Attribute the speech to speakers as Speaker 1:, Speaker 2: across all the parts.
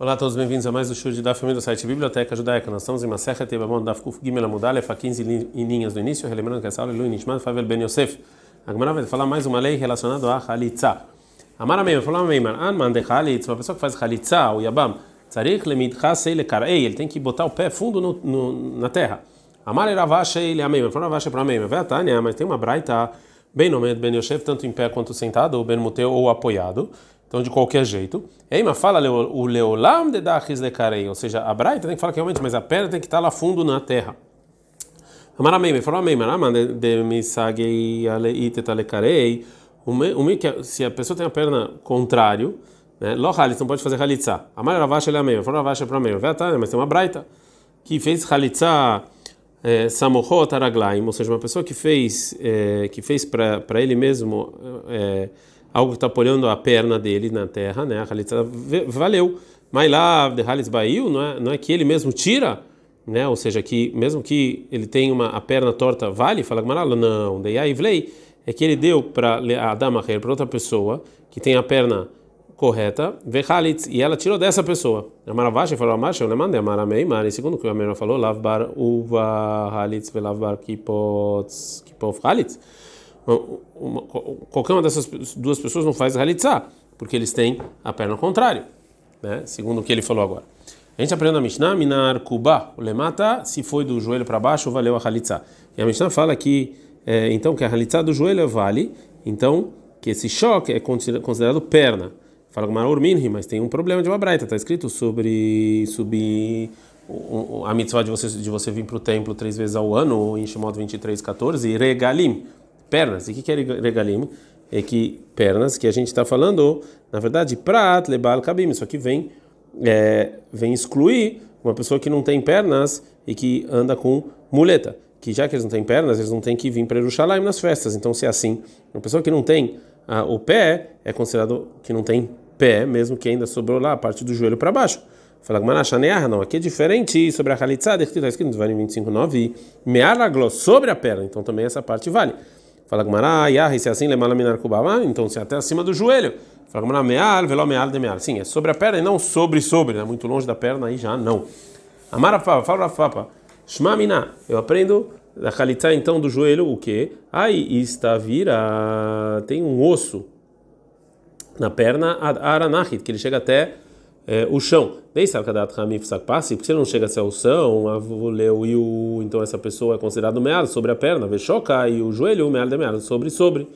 Speaker 1: Olá a todos, bem-vindos a mais um show de da família do site Biblioteca Judaica. Nós estamos em Maserha Tevamon Daf Kuf Gimel Amudalef, a 15 linhas do início, relembrando que essa aula é Lui Nishmat Favel Ben Yosef. A Gemara vai falar mais uma lei relacionada a Halitza. Amara Meimar, falou Meimar, Anman de Halitz, uma pessoa que faz Halitza, o Yabam, Tzarich Lemidcha Seile Karei, ele tem que botar o pé fundo no, no, na terra. Amara Ravacha ele a Meimar, falou Ravacha para Meimar, vai Tânia, mas tem uma braita, bem no meio Ben Yosef, tanto em pé quanto sentado, ou Ben Muteu ou apoiado. Então, de qualquer jeito. Eima fala o leolam de dachis lekarei, ou seja, a braita tem que falar que realmente, mas a perna tem que estar lá fundo na terra. Amaramei, falou amei, maraman de misagei aleiteta lekarei. Se a pessoa tem a perna contrário, né? Lo halitz, não pode fazer halitza. Amar ravacha ele amei, falou ravacha para amei. Mas tem uma braita que fez halitza samochot araglaim, ou seja, uma pessoa que fez é, que fez para ele mesmo é, algo que está apoiando a perna dele na terra, né? A valeu. Mas lá de halitz baiu, não é, não é que ele mesmo tira, né? Ou seja, que mesmo que ele tenha uma a perna torta, vale? Fala Gamaralo, não. Daí aí vlei é que ele deu para a dama para outra pessoa que tem a perna correta, vehalitz, e ela tirou dessa pessoa. A Maravacha falou, Amasha, eu mandei Amaramei, Mari, segundo o que a Mera falou, lavbar uva halitz, velavbar kipots, kipof halitz uma, qualquer uma dessas duas pessoas não faz halitzá, porque eles têm a perna contrária, né? segundo o que ele falou agora. A gente aprende na Mishnah, Minar Kuba, o lemata, se foi do joelho para baixo, valeu a halitzá. E a Mishnah fala que, é, então, que a halitzá do joelho vale, então, que esse choque é considerado perna. Fala com Maror Minhi, mas tem um problema de uma braita, está escrito sobre subir a mitzvah de você, de você vir para o templo três vezes ao ano, em Shemot 23, 14, e regalim, pernas. E o que, que é regalim? É que pernas que a gente está falando, na verdade, prat, lebal, kabim. Isso aqui vem, é, vem excluir uma pessoa que não tem pernas e que anda com muleta. Que já que eles não têm pernas, eles não têm que vir para Jerusalém nas festas. Então, se é assim, uma pessoa que não tem o pé é considerado que não tem pé, mesmo que ainda sobrou lá a parte do joelho para baixo. Fala que não, aqui é diferente sobre a Khalitzah, está escrito no 25, 9, mearaglo, sobre a perna, então também essa parte vale. Fala Gmará, Yah, se é assim, lemala minar kubama, então se é até acima do joelho. Fala Gmará, meal, veló meal de meal. Sim, é sobre a perna e não sobre sobre, né? Muito longe da perna, aí já não. Amara Fapa, fala Fapa, Shma mina, eu aprendo da Khalitá então do joelho o que? Aí está vira, tem um osso na perna, aranahit, que ele chega até é, o chão. passe, porque se não chega até o chão, avuleu e o então essa pessoa é considerado meado sobre a perna, vechoca e o joelho o meado de meado sobre sobre.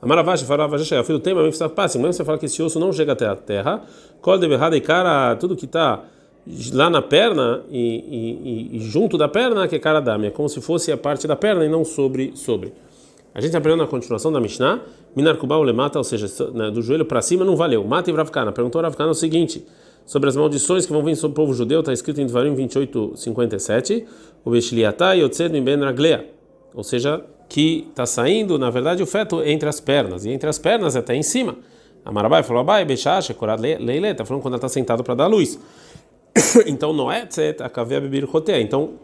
Speaker 1: Amaravash farava já chega, filho tem mas passe, mesmo você fala que esse osso não chega até a terra, col de errada e cara, tudo que está lá na perna e, e, e, junto da perna que é cara dame, é como se fosse a parte da perna e não sobre sobre. A gente aprendeu na continuação da Mishnah, Minar Kubal Lemata, ou seja, né, do joelho para cima não valeu. Mata e Vravkana. Perguntou Vravkana o seguinte: sobre as maldições que vão vir sobre o povo judeu, está escrito em Devarim 28, 57, o Beshliatá Yotzed Ben Raglea, ou seja, que está saindo, na verdade, o feto entre as pernas, e entre as pernas até em cima. A Marabai falou, Abai, Bechacha, Korad Leile, está falando quando ela está sentada para dar luz. então, Noé, a Kavea Bibir Rotea. Então,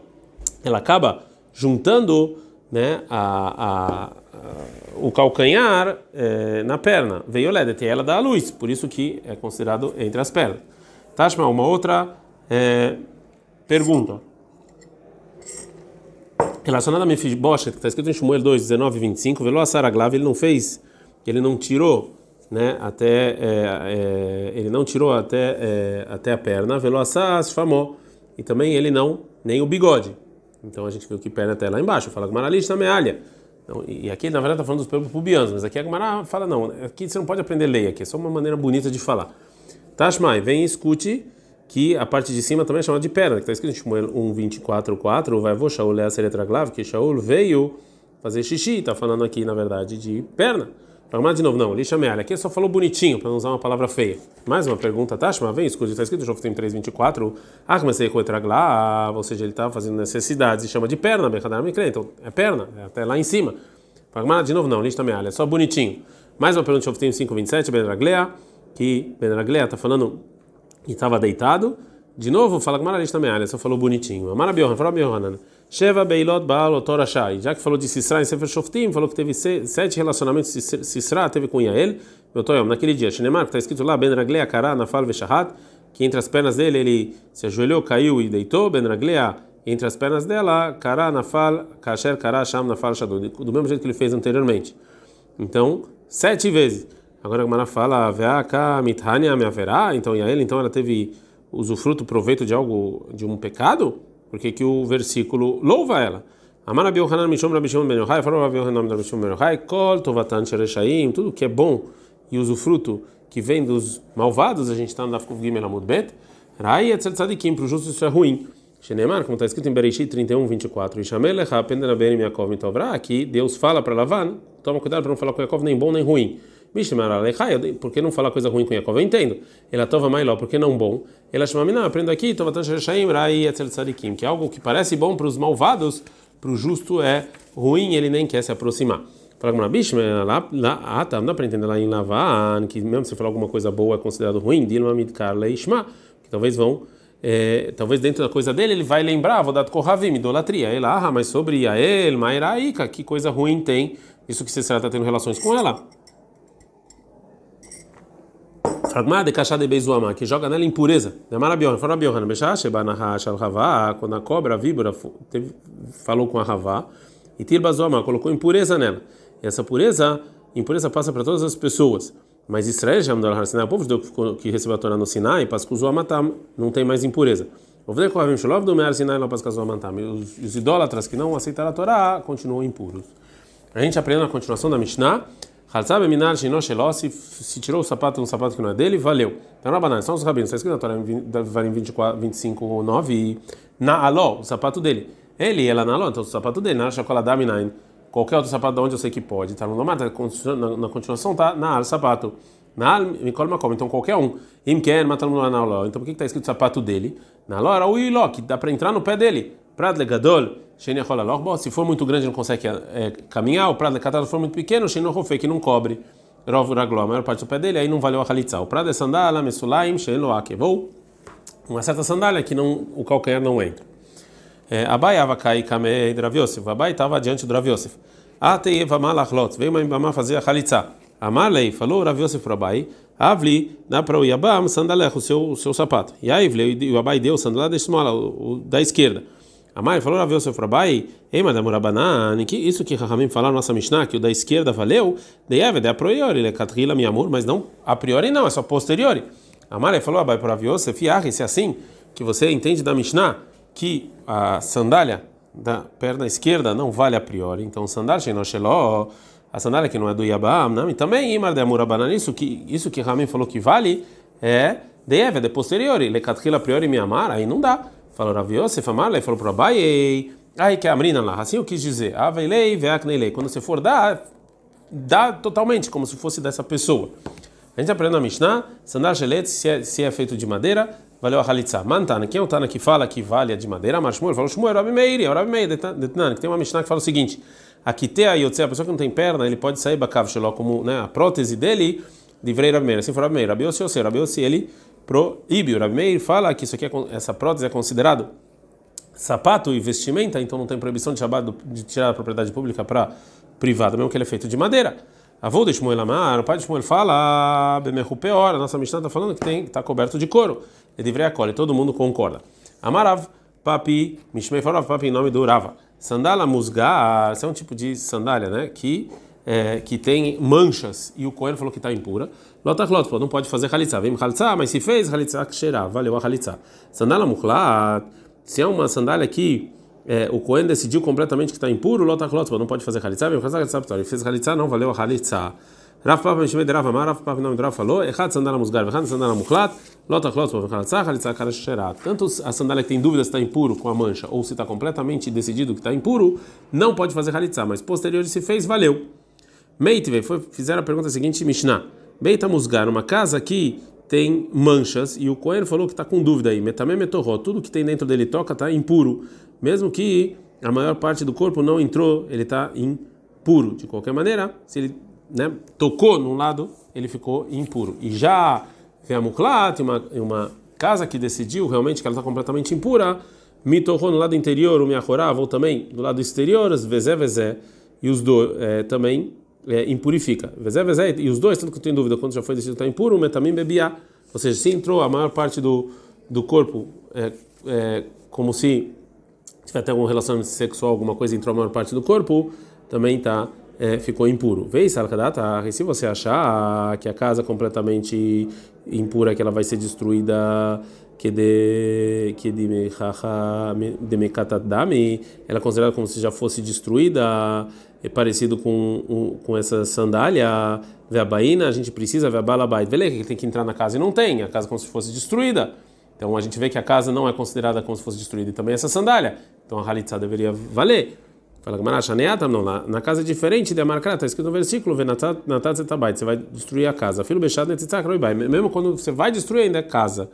Speaker 1: ela acaba juntando né, a, a, a o calcanhar é, na perna. Veio Ledet, e ela dá a luz, por isso que é considerado entre as pernas. Tashma, uma outra é, pergunta. Relacionada a Mefiboshet, que está escrito em Shmuel 2, 19 e 25, Velo Asaraglav, ele não fez, ele não tirou, né, até, é, é, ele não tirou até, é, até a perna, Velo Asas e também ele não, nem o bigode. Então a gente viu que perna até lá embaixo, fala que Maralista mealha. Então, e aqui, na verdade, está falando dos pelos pubianos, mas aqui a Gemara fala, não, aqui você não pode aprender lei, aqui é só uma maneira bonita de falar. Tashmai, vem e escute que a parte de cima também é chamada de perna, que está escrito em Shmuel 1, 24, 4, vai vou Shaul é a seretraglav, que Shaul veio fazer xixi, está falando aqui, na verdade, de perna. Para de novo, não, lixa mealha. Aqui só falou bonitinho, para não usar uma palavra feia. Mais uma pergunta, Tashma, vem, escute, está escrito Shoftim 3, 24, ah, comecei com etraglav, ou seja, ele estava fazendo necessidades e chama de perna, então é perna, é até lá em cima. Para de novo, não, lixa mealha, só bonitinho. Mais uma pergunta Shoftim 5, 27, Bedraglea que Ben Raglea está falando que estava deitado. De novo, fala que Maralista ele só falou bonitinho. Amara Biohan, fala Biohanan. Sheva Beilot Baal Otor Shai. Já que falou de Sisra em Sefer Shoftim, falou que teve sete relacionamentos Sisra teve com Yael. Naquele dia, Shinemar, que está escrito lá, Ben Raglea Kará, Nafal Veshahat, que entre as pernas dele ele se ajoelhou, caiu e deitou, ben raglea, entre as pernas dela, kara nafal, kasher kara sham nafal shadud, do mesmo jeito que ele fez anteriormente. Então, sete vezes. Agora a Gemara fala, veaka mithania me haverá, então a ele, então ela teve usufruto, proveito de algo, de um pecado? Porque que o versículo louva ela. Amar Rabi Mishom Rabi Shimon Ben Yochai, falou Rabi Kol Tovatan Shereshaim, tudo que é bom e usufruto que vem dos malvados, a gente está no Dafkuf Gimel Amud Bet, Rai Etzel Tzadikim, para o justo isso é ruim. Shenemar, como está escrito em Bereshit 31, 24, Ishamel Lecha Pendera Berim Yaakov Mitovra, aqui Deus fala para Lavan, toma cuidado para não falar com Yaakov nem bom nem ruim. Por que não falar coisa ruim com Yaakov? Eu entendo. Ela tova mailó, por que não bom? Ela chama não, aprendo aqui, tova Tashaim, Rai Etzel Tzadikim, que é algo que parece bom para os malvados, para o justo é ruim, ele nem quer se aproximar. Fala com uma bicha, lá, lá, ah, tá, não dá para entender lá em Lavan, que mesmo se falar alguma coisa boa é considerado ruim, Dilma Midkar Leishma, que talvez vão, é, talvez dentro da coisa dele ele vai lembrar, vou dar Kohavim, idolatria. Ele, ah, mas sobre Yael, Mairaika, que coisa ruim tem, isso que você está tendo relações com ela. Fragmada de cachada de beizuama, que joga nela impureza. Demara Biohan, fala Biohan, Bechache, Banaha, Shalhavá, quando a cobra, a víbora, falou com a Ravá, e Tilbazuama colocou impureza nela. E essa pureza, impureza passa para todas as pessoas. Mas Israel, já mudou a Sinai, o povo judeu que recebeu a Torá no Sinai, Pascuzou Amatam, não tem mais impureza. Os idólatras que não aceitaram a Torá continuam impuros. A gente aprende na continuação da Mishnah se, se tirou o sapato um sapato que não é dele, valeu. Então, Rabanan, são os rabinos, está escrito na Torá em 24, 25, 9, na aló, o sapato dele. Ele, ela na aló, então o sapato dele, na chocolate minain. Qualquer outro sapato de onde eu sei que pode. Tá no domata, na continuação tá na al sapato. Na al, me colma como, então qualquer um. Imken, matando na aló. Então por que está escrito sapato dele? Na aló era o iló, que dá para entrar no pé dele. Prad legadol, se for muito grande não consegue é, caminhar, o prado se for muito pequeno, que não cobre. Rov a maior parte do pé dele, aí não valeu a halitza. O prado é sandália, mesulaim, sheloakevou. Uma certa sandália que não, o calcanhar não entra. É, Abai avakai kamei Draviosef. Abai estava diante do Draviosef. Ateieva malachlot. Veio uma ibama fazer a halitza. Amalei falou Raviosef para Abai. Avli, dá para o Yabam, sandalech, o seu, sapato. E aí, o Abai deu sandalé da da esquerda. A mãe falou a Yosef Rabai, ei, madame Rabanan, que isso que Rahamim na nossa Mishnah, que o da esquerda valeu, de Eved, a priori, ele é Katrila, amor, mas não a priori não, é só posteriori. A mãe falou a Bai para Yosef, Yah, se é assim, que você entende da Mishnah, que a sandália da perna esquerda não vale a priori, então sandália, Shenosheló, a sandália que não é do Yabam, não, também Imar de Amurabanan, isso que, isso que Rahamim falou que vale, é de é posteriori, ele Katrila, a priori, me amar, aí não dá. Falou Rav Yosef Amarle, falou para Abai, ai que amrina lá, assim eu quis dizer, aveilei veakneilei, quando você for dar, dá totalmente, como se fosse dessa pessoa. A gente aprende na Mishnah, sandal shelet, se, é, se é feito de madeira, valeu a halitza. Mantana, quem é o Tana que fala que vale a de madeira? Mas Shmuel falou, Shmuel, Rabi Meir, é Rabi Meir, que tem uma Mishnah que fala o seguinte, a Yotzei, a pessoa que não tem perna, ele pode sair bakav sheló, como né, a prótese dele, livrei Rabi Meir, assim for Rabi Meir, Rabi Yossi, Rabi ele proíbe. O Rabi Meir fala que isso aqui é, essa prótese é considerado sapato e vestimenta, então não tem proibição de, de tirar a propriedade pública para privada, mesmo que ele é feito de madeira. Avô de Shmuel Amar, o pai de Shmuel fala, Bemehu Peor, a nossa Mishnah está falando que tem está coberto de couro. Ele deveria acolher, todo mundo concorda. Amarav, papi, Mishmei falou, papi em nome do Rava. Sandala musgar, esse é um tipo de sandália, né, que é, que tem manchas e o Cohen falou que está impura, lotachlot, não pode fazer halitzá. Vem halitzá, mas se fez halitzá, cheirá, valeu a halitzá. Sandália mukhlat, se é uma sandália que é, o Cohen decidiu completamente que está impuro, lotachlot, não pode fazer halitzá. Vem halitzá, ele fez halitzá, não valeu a halitzá. Rav Papa Mishmed Rav Amar, Rav Papa do Rav falou, Echad sandala musgar, Echad sandala mukhlat, lotachlot, halitzá, halitzá, cara cheirá. Tanto a sandália que tem dúvida se está impuro com a mancha ou se está completamente decidido que está impuro, não pode fazer halitzá, mas posterior se fez, valeu. Meitve, fizeram a pergunta seguinte, Mishnah. Beita Musgar, uma casa que tem manchas, e o Coelho falou que está com dúvida aí. Metamé metorró, tudo que tem dentro dele toca está impuro. Mesmo que a maior parte do corpo não entrou, ele está impuro. De qualquer maneira, se ele né, tocou num lado, ele ficou impuro. E já Veamuklat, uma, uma casa que decidiu realmente que ela está completamente impura, mitorró no lado interior, o miachorá, ou também do lado exterior, as vezé vezé, e os dois é, também é, impurifica. E os dois, tanto que eu tenho dúvida quando já foi decidido estar impuro, metamim bebia Ou seja, se entrou a maior parte do, do corpo, é, é, como se tiver até algum relacionamento sexual, alguma coisa entrou a maior parte do corpo, também tá é, ficou impuro. Vê e se você achar que a casa completamente impura, que ela vai ser destruída que de que de de ela é considerada como se já fosse destruída, é parecido com com essa sandália, a baína, a gente precisa ver a balabait, vê que tem que entrar na casa e não tem, a casa é como se fosse destruída. Então a gente vê que a casa não é considerada como se fosse destruída e também essa sandália. Então a halitzá deveria valer. Fala Gamarachaneata, não, na, na casa é diferente de Amarkara, está escrito no versículo, você vai destruir a casa. Filho Bechad Mesmo quando você vai destruir ainda a casa.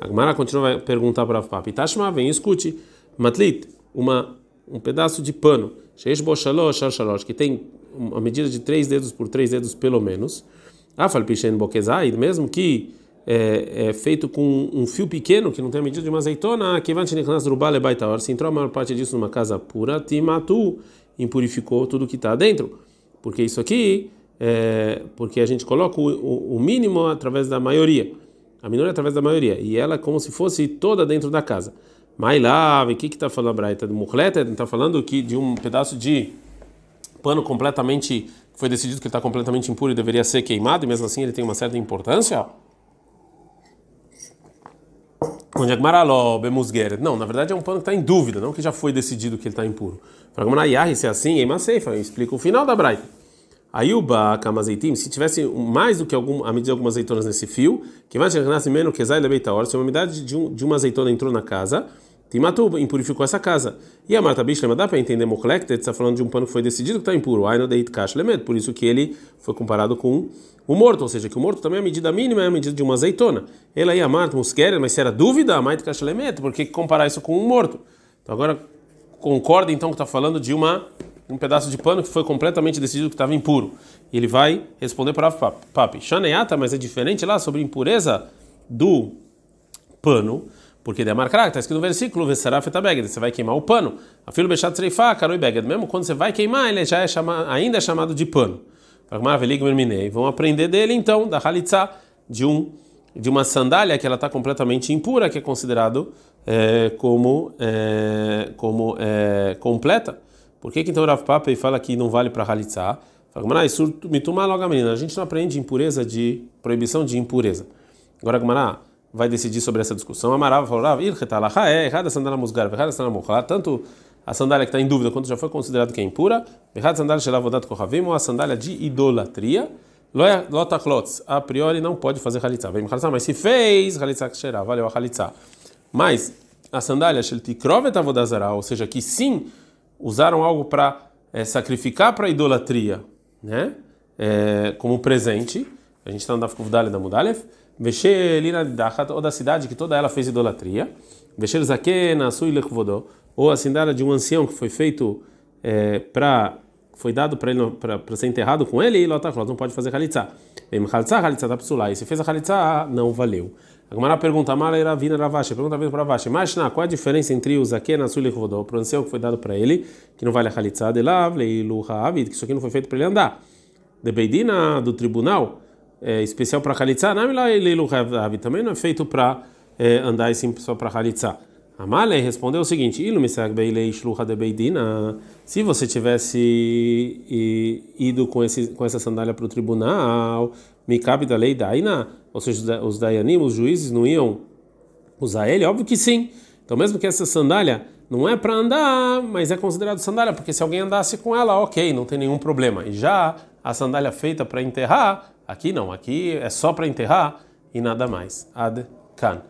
Speaker 1: A Gamara continua a perguntar para o Papi, Tashma, vem escute, Matlit, uma, um pedaço de pano, que tem uma medida de três dedos por três dedos pelo menos. Afal Pishen Bokezai, mesmo que é, é, feito com um fio pequeno, que não tem a medida de uma azeitona, se entrou a maior parte disso numa casa pura, timatu, impurificou tudo que está dentro. Porque isso aqui, é, porque a gente coloca o, o, mínimo através da maioria, a minoria através da maioria, e ela é como se fosse toda dentro da casa. Mas lá, o que está falando Braita do Muhleta? Está falando que de um pedaço de pano completamente, foi decidido que ele está completamente impuro e deveria ser queimado, e mesmo assim ele tem uma certa importância? Onde é Bemusgeret. Não, na verdade é um pano que está em dúvida, não que já foi decidido que ele está impuro. Para Yahi, se é assim, em Maseifa, explica o final da Braita. Ayuba kamazeitim, se tivesse mais do que algum, a medida de algumas azeitonas nesse fio, que vai chegar menos que zai lebeitaor, se uma umidade de, um, de uma azeitona entrou na casa, Timatu impurificou essa casa. E a Marta Bishlema dá para entender Moklektet, está falando de um pano que foi decidido que está impuro. Aino deit kash lemet, por isso que ele foi comparado com o morto, ou seja, que o morto também é a medida mínima, é a medida de uma azeitona. Ela aí a Marta Muskeren, mas se era dúvida, a Mait kash lemet, por que comparar isso com um morto? Então agora concorda então que está falando de uma um pedaço de pano que foi completamente decidido que estava impuro. E ele vai responder para papi. Shaneata, mas é diferente lá sobre impureza do pano. Porque de marcar, está escrito no versículo, você vai queimar o pano. A filho bechat treifá, caroi beged. Mesmo quando você vai queimar, ele já é chamado, ainda é chamado de pano. Vão aprender dele então, da halitzá, de um de uma sandália que ela está completamente impura, que é considerado é, como é, como é, completa. Por que, que então Rav Papei fala que não vale para halitzá? Fala, a gente não aprende impureza de proibição de impureza. Agora, Gmará, vai decidir sobre essa discussão. Amarava falou, é errada a sandália musgar, errada a sandália tanto a sandália que está em dúvida quanto já foi considerado que é impura, errada a sandália shelavodat kohavim, ou a sandália de idolatria, lotachlotz, a priori não pode fazer halitzah. Vem mas se fez halitzah ksherá, valeu a halitzah. Mas a sandália shel tikrovet avodazara, ou seja, que sim usaram algo para é, sacrificar para idolatria, né? É, como presente. A gente está no Dafkuvdale da Mudalef ou da cidade que toda ela fez idolatria, ou a sandália de um ancião que foi feito é, para foi dado para ele para ser enterrado com ele e não pode fazer halitzá. E se fez a halitzá, não valeu. A Gemara pergunta, vina Ravashi, pergunta para Ravashi, mas qual a diferença entre o Zaken e o Lechovodó, o ancião que foi dado para ele, que não vale a halitzá de lav, leilu ha'avid, que isso aqui não foi feito para ele andar. De Beidina, do tribunal, é, especial para Khalitsa, também não é feito para é, andar assim só para Khalitsa. Amalei respondeu o seguinte: se você tivesse ido com, esse, com essa sandália para o tribunal, me cabe da lei daina, ou seja, os dayanim, os juízes não iam usar ele? Óbvio que sim. Então, mesmo que essa sandália não é para andar, mas é considerado sandália, porque se alguém andasse com ela, ok, não tem nenhum problema. E já a sandália feita para enterrar, Aqui não, aqui é só para enterrar e nada mais. Ad kan.